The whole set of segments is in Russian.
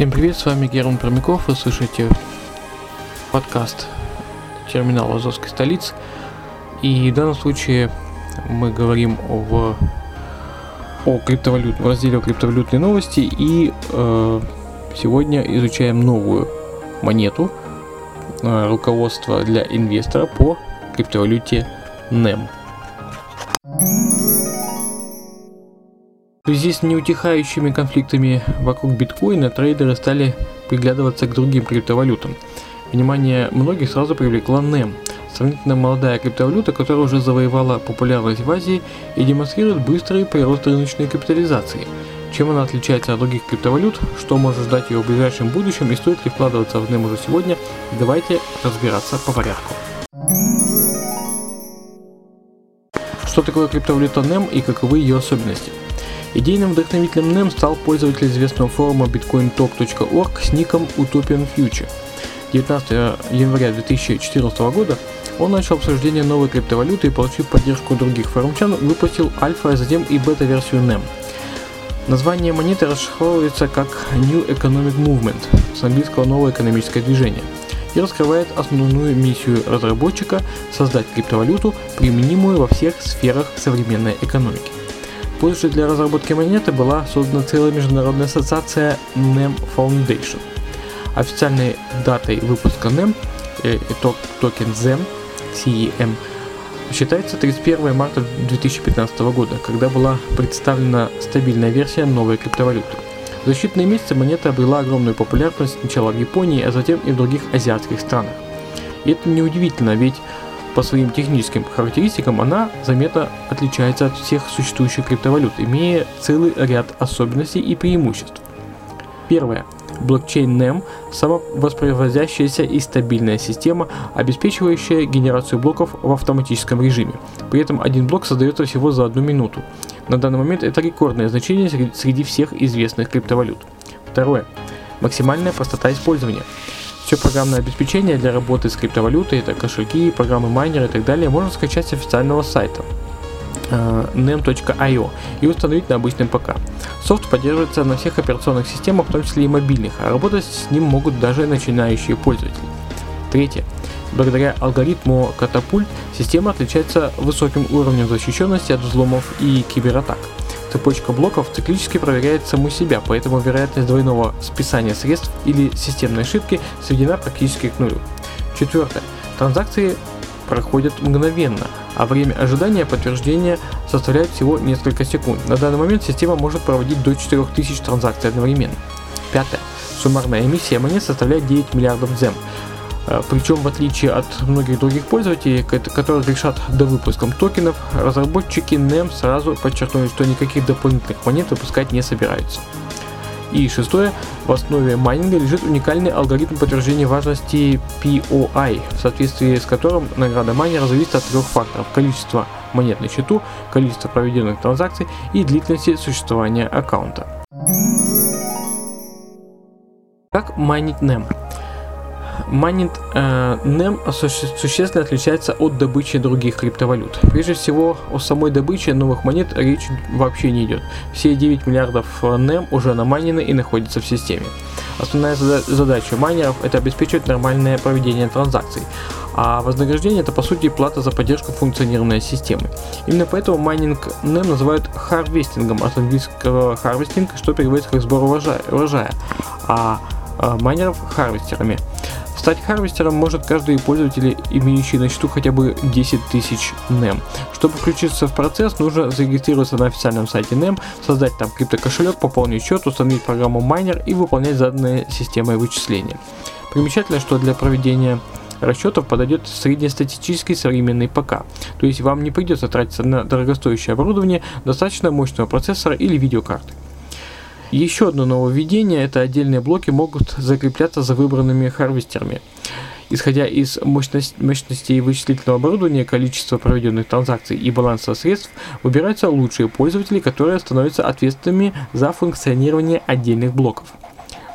Всем привет, с вами Герман Промяков, вы слышите подкаст терминала Азовской столицы. И в данном случае мы говорим о, о криптовалют, в разделе криптовалютные новости и э, сегодня изучаем новую монету э, руководство для инвестора по криптовалюте NEM. В связи с неутихающими конфликтами вокруг биткоина трейдеры стали приглядываться к другим криптовалютам. Внимание многих сразу привлекла NEM, сравнительно молодая криптовалюта, которая уже завоевала популярность в Азии и демонстрирует быстрый прирост рыночной капитализации. Чем она отличается от других криптовалют, что может ждать ее в ближайшем будущем и стоит ли вкладываться в NEM уже сегодня, давайте разбираться по порядку. Что такое криптовалюта NEM и каковы ее особенности? Идейным вдохновителем NEM стал пользователь известного форума bitcointalk.org с ником Utopian Future. 19 января 2014 года он начал обсуждение новой криптовалюты и, получив поддержку других форумчан, выпустил альфа, а затем и бета-версию NEM. Название монеты расшифровывается как New Economic Movement, с английского «новое экономическое движение», и раскрывает основную миссию разработчика – создать криптовалюту, применимую во всех сферах современной экономики. Позже для разработки монеты была создана целая международная ассоциация NEM Foundation. Официальной датой выпуска NEM, э, токен ZEM, CEM, считается 31 марта 2015 года, когда была представлена стабильная версия новой криптовалюты. За считанные месяцы монета обрела огромную популярность сначала в Японии, а затем и в других азиатских странах. И это неудивительно, ведь по своим техническим характеристикам она заметно отличается от всех существующих криптовалют, имея целый ряд особенностей и преимуществ. Первое. Блокчейн NEM – самовоспроизводящаяся и стабильная система, обеспечивающая генерацию блоков в автоматическом режиме. При этом один блок создается всего за одну минуту. На данный момент это рекордное значение среди всех известных криптовалют. Второе. Максимальная простота использования. Все программное обеспечение для работы с криптовалютой, это кошельки, программы майнеры и так далее, можно скачать с официального сайта nem.io и установить на обычном ПК. Софт поддерживается на всех операционных системах, в том числе и мобильных, а работать с ним могут даже начинающие пользователи. Третье. Благодаря алгоритму катапульт система отличается высоким уровнем защищенности от взломов и кибератак. Цепочка блоков циклически проверяет саму себя, поэтому вероятность двойного списания средств или системной ошибки сведена практически к нулю. Четвертое. Транзакции проходят мгновенно, а время ожидания подтверждения составляет всего несколько секунд. На данный момент система может проводить до 4000 транзакций одновременно. Пятое. Суммарная эмиссия монет составляет 9 миллиардов зем. Э, Причем, в отличие от многих других пользователей, которые решат до выпуском токенов, разработчики NEM сразу подчеркнули, что никаких дополнительных монет выпускать не собираются. И шестое, в основе майнинга лежит уникальный алгоритм подтверждения важности POI, в соответствии с которым награда майнера зависит от трех факторов – количества монет на счету, количество проведенных транзакций и длительности существования аккаунта. Как майнить NEM? Майнинг э, NEM существенно отличается от добычи других криптовалют. Прежде всего, о самой добыче новых монет речь вообще не идет. Все 9 миллиардов NEM уже намайнены и находятся в системе. Основная задача майнеров это обеспечивать нормальное проведение транзакций, а вознаграждение это по сути плата за поддержку функционирования системы. Именно поэтому майнинг NEM называют харвестингом от английского harvesting, что переводится как сбор урожая, урожая а майнеров харвестерами. Стать харвестером может каждый пользователь, имеющий на счету хотя бы 10 тысяч NEM. Чтобы включиться в процесс, нужно зарегистрироваться на официальном сайте NEM, создать там криптокошелек, пополнить счет, установить программу майнер и выполнять заданные системой вычисления. Примечательно, что для проведения расчетов подойдет среднестатистический современный ПК. То есть вам не придется тратиться на дорогостоящее оборудование, достаточно мощного процессора или видеокарты. Еще одно нововведение – это отдельные блоки могут закрепляться за выбранными харвестерами. Исходя из мощности вычислительного оборудования, количества проведенных транзакций и баланса средств, выбираются лучшие пользователи, которые становятся ответственными за функционирование отдельных блоков.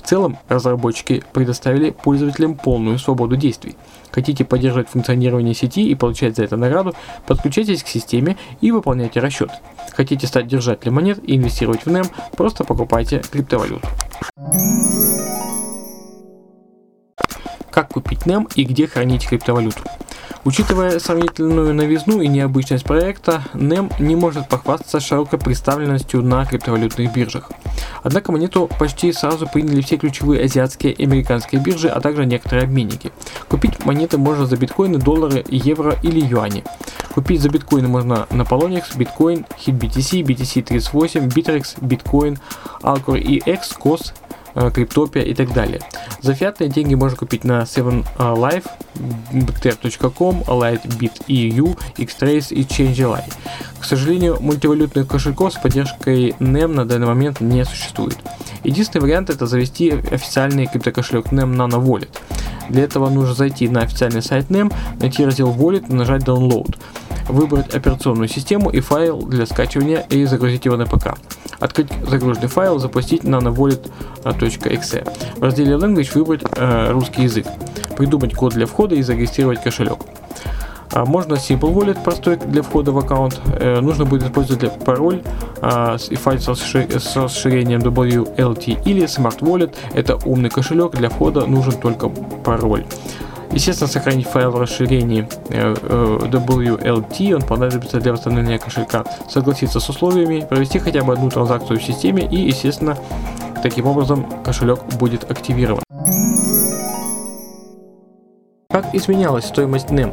В целом, разработчики предоставили пользователям полную свободу действий. Хотите поддерживать функционирование сети и получать за это награду, подключайтесь к системе и выполняйте расчет. Хотите стать держателем монет и инвестировать в NEM, просто покупайте криптовалюту. Как купить NEM и где хранить криптовалюту? Учитывая сравнительную новизну и необычность проекта, NEM не может похвастаться широкой представленностью на криптовалютных биржах. Однако монету почти сразу приняли все ключевые азиатские и американские биржи, а также некоторые обменники. Купить монеты можно за биткоины, доллары, евро или юани. Купить за биткоины можно на Poloniex, биткоин, HitBTC, BTC38, Bittrex, биткоин, Alcor EX, COS, Криптопия и так далее. За фиатные деньги можно купить на 7life, btr.com, lightbit.eu, xtrace и ChangeLi. К сожалению, мультивалютных кошельков с поддержкой NEM на данный момент не существует. Единственный вариант это завести официальный криптокошелек NEM Nano Wallet. Для этого нужно зайти на официальный сайт NEM, найти раздел Wallet и нажать Download выбрать операционную систему и файл для скачивания и загрузить его на ПК. Открыть загруженный файл, запустить nanowallet.exe. В разделе Language выбрать э, русский язык, придумать код для входа и зарегистрировать кошелек. А можно Simple Wallet простой для входа в аккаунт. Э, нужно будет использовать пароль э, и файл с, расшир- с расширением WLT или Smart Wallet. Это умный кошелек. Для входа нужен только пароль. Естественно, сохранить файл в расширении э, э, WLT, он понадобится для восстановления кошелька, согласиться с условиями, провести хотя бы одну транзакцию в системе и, естественно, таким образом кошелек будет активирован. Как изменялась стоимость NEM?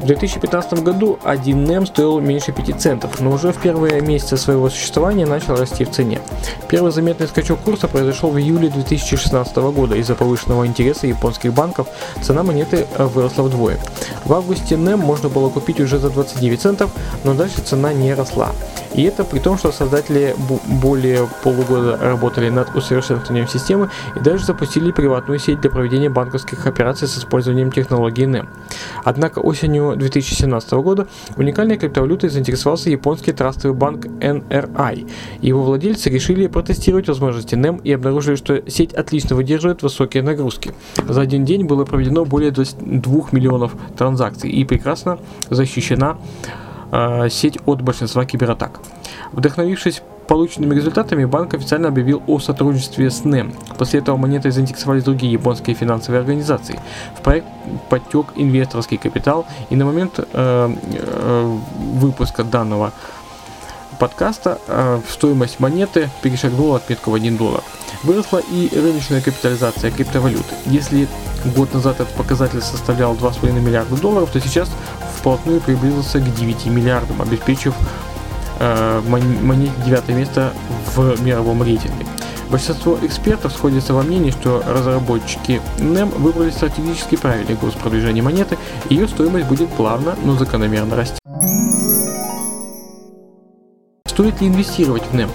В 2015 году один NEM стоил меньше 5 центов, но уже в первые месяцы своего существования начал расти в цене. Первый заметный скачок курса произошел в июле 2016 года. Из-за повышенного интереса японских банков цена монеты выросла вдвое. В августе NEM можно было купить уже за 29 центов, но дальше цена не росла. И это при том, что создатели более полугода работали над усовершенствованием системы и даже запустили приватную сеть для проведения банковских операций с использованием технологии NEM. Однако осенью 2017 года уникальной криптовалютой заинтересовался японский трастовый банк NRI. Его владельцы решили протестировать возможности NEM и обнаружили, что сеть отлично выдерживает высокие нагрузки. За один день было проведено более 22 миллионов транзакций и прекрасно защищена э, сеть от большинства кибератак. Вдохновившись полученными результатами, банк официально объявил о сотрудничестве с NEM. После этого монетой заинтересовались другие японские финансовые организации. В проект подтек инвесторский капитал, и на момент э, э, выпуска данного подкаста э, стоимость монеты перешагнула отметку в 1 доллар. Выросла и рыночная капитализация криптовалюты. Если год назад этот показатель составлял 2,5 миллиарда долларов, то сейчас вплотную приблизился к 9 миллиардам, обеспечив э, монете девятое место в мировом рейтинге. Большинство экспертов сходятся во мнении, что разработчики NEM выбрали стратегически правильный курс продвижения монеты, и ее стоимость будет плавно, но закономерно расти. Стоит ли инвестировать в NEM?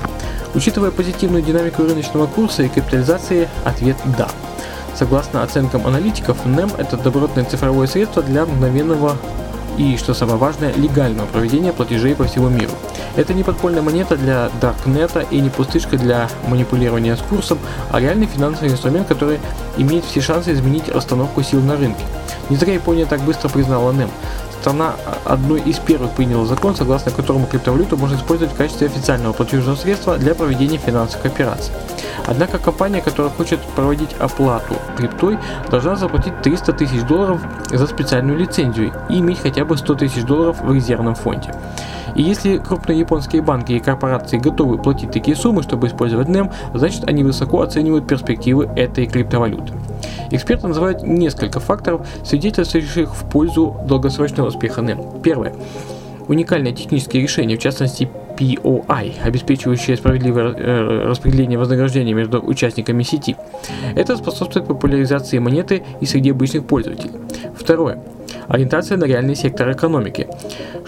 Учитывая позитивную динамику рыночного курса и капитализации, ответ – да. Согласно оценкам аналитиков, NEM – это добротное цифровое средство для мгновенного и, что самое важное, легального проведения платежей по всему миру. Это не подпольная монета для Даркнета и не пустышка для манипулирования с курсом, а реальный финансовый инструмент, который имеет все шансы изменить расстановку сил на рынке. Не зря Япония так быстро признала NEM страна одной из первых приняла закон, согласно которому криптовалюту можно использовать в качестве официального платежного средства для проведения финансовых операций. Однако компания, которая хочет проводить оплату криптой, должна заплатить 300 тысяч долларов за специальную лицензию и иметь хотя бы 100 тысяч долларов в резервном фонде. И если крупные японские банки и корпорации готовы платить такие суммы, чтобы использовать NEM, значит они высоко оценивают перспективы этой криптовалюты. Эксперты называют несколько факторов, свидетельствующих в пользу долгосрочного успеха NEM. Первое. Уникальное техническое решение, в частности POI, обеспечивающее справедливое э, распределение вознаграждения между участниками сети. Это способствует популяризации монеты и среди обычных пользователей. Второе. Ориентация на реальный сектор экономики.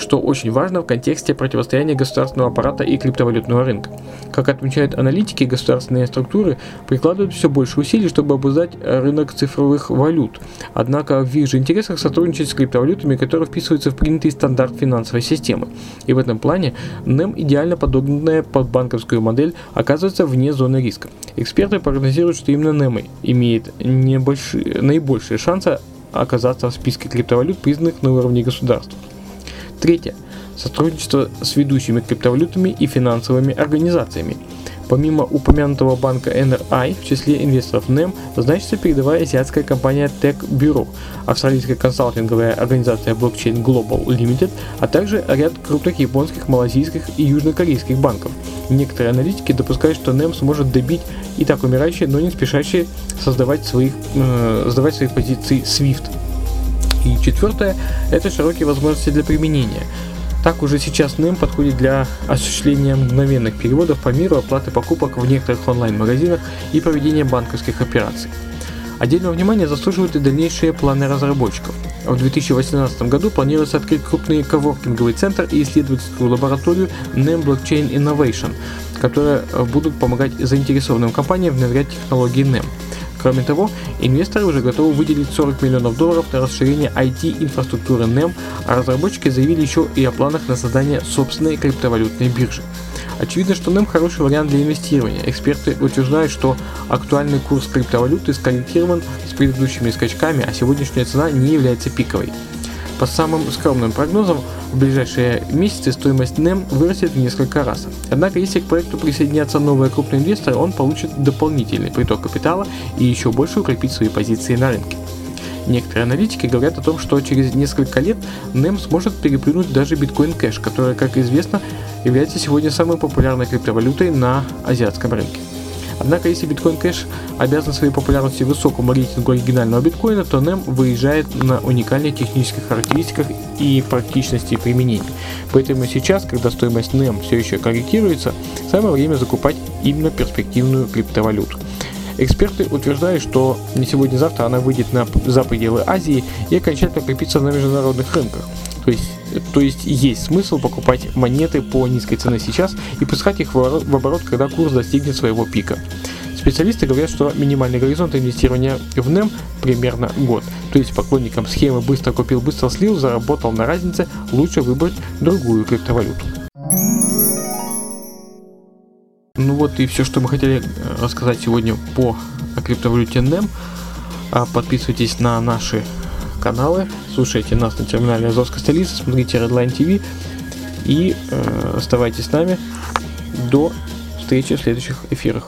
Что очень важно в контексте противостояния государственного аппарата и криптовалютного рынка. Как отмечают аналитики, государственные структуры прикладывают все больше усилий, чтобы обуздать рынок цифровых валют. Однако в их же интересах сотрудничать с криптовалютами, которые вписываются в принятый стандарт финансовой системы. И в этом плане NEM, идеально подогнанная под банковскую модель, оказывается вне зоны риска. Эксперты прогнозируют, что именно NEM имеет небольшие, наибольшие шансы оказаться в списке криптовалют, признанных на уровне государств. Третье. Сотрудничество с ведущими криптовалютами и финансовыми организациями. Помимо упомянутого банка NRI, в числе инвесторов NEM значится передовая азиатская компания Tech Bureau, австралийская консалтинговая организация Blockchain Global Limited, а также ряд крупных японских, малазийских и южнокорейских банков. Некоторые аналитики допускают, что NEM сможет добить и так умирающие, но не спешащие создавать своих, э, сдавать свои позиции SWIFT. И четвертое – это широкие возможности для применения. Так уже сейчас NEM подходит для осуществления мгновенных переводов по миру, оплаты покупок в некоторых онлайн-магазинах и проведения банковских операций. Отдельного внимания заслуживают и дальнейшие планы разработчиков. В 2018 году планируется открыть крупный коворкинговый центр и исследовательскую лабораторию NEM Blockchain Innovation, которые будут помогать заинтересованным компаниям внедрять технологии NEM. Кроме того, инвесторы уже готовы выделить 40 миллионов долларов на расширение IT-инфраструктуры NEM, а разработчики заявили еще и о планах на создание собственной криптовалютной биржи. Очевидно, что NEM хороший вариант для инвестирования. Эксперты утверждают, что актуальный курс криптовалюты скорректирован с предыдущими скачками, а сегодняшняя цена не является пиковой. По самым скромным прогнозам, в ближайшие месяцы стоимость NEM вырастет в несколько раз. Однако, если к проекту присоединятся новые крупные инвесторы, он получит дополнительный приток капитала и еще больше укрепит свои позиции на рынке. Некоторые аналитики говорят о том, что через несколько лет NEM сможет переплюнуть даже Bitcoin Cash, который, как известно, является сегодня самой популярной криптовалютой на азиатском рынке. Однако, если Bitcoin Cash обязан своей популярностью высокому рейтингу оригинального биткоина, то NEM выезжает на уникальных технических характеристиках и практичности применения. Поэтому сейчас, когда стоимость NEM все еще корректируется, самое время закупать именно перспективную криптовалюту. Эксперты утверждают, что не сегодня-завтра она выйдет на, за пределы Азии и окончательно крепится на международных рынках. То есть, то есть есть смысл покупать монеты по низкой цене сейчас и пускать их в оборот, когда курс достигнет своего пика. Специалисты говорят, что минимальный горизонт инвестирования в NEM примерно год. То есть поклонникам схемы быстро купил, быстро слил, заработал на разнице, лучше выбрать другую криптовалюту. Ну вот и все, что мы хотели э, рассказать сегодня по криптовалюте NEM. А подписывайтесь на наши каналы, слушайте нас на терминале Азовской столицы, смотрите Redline TV и э, оставайтесь с нами до встречи в следующих эфирах.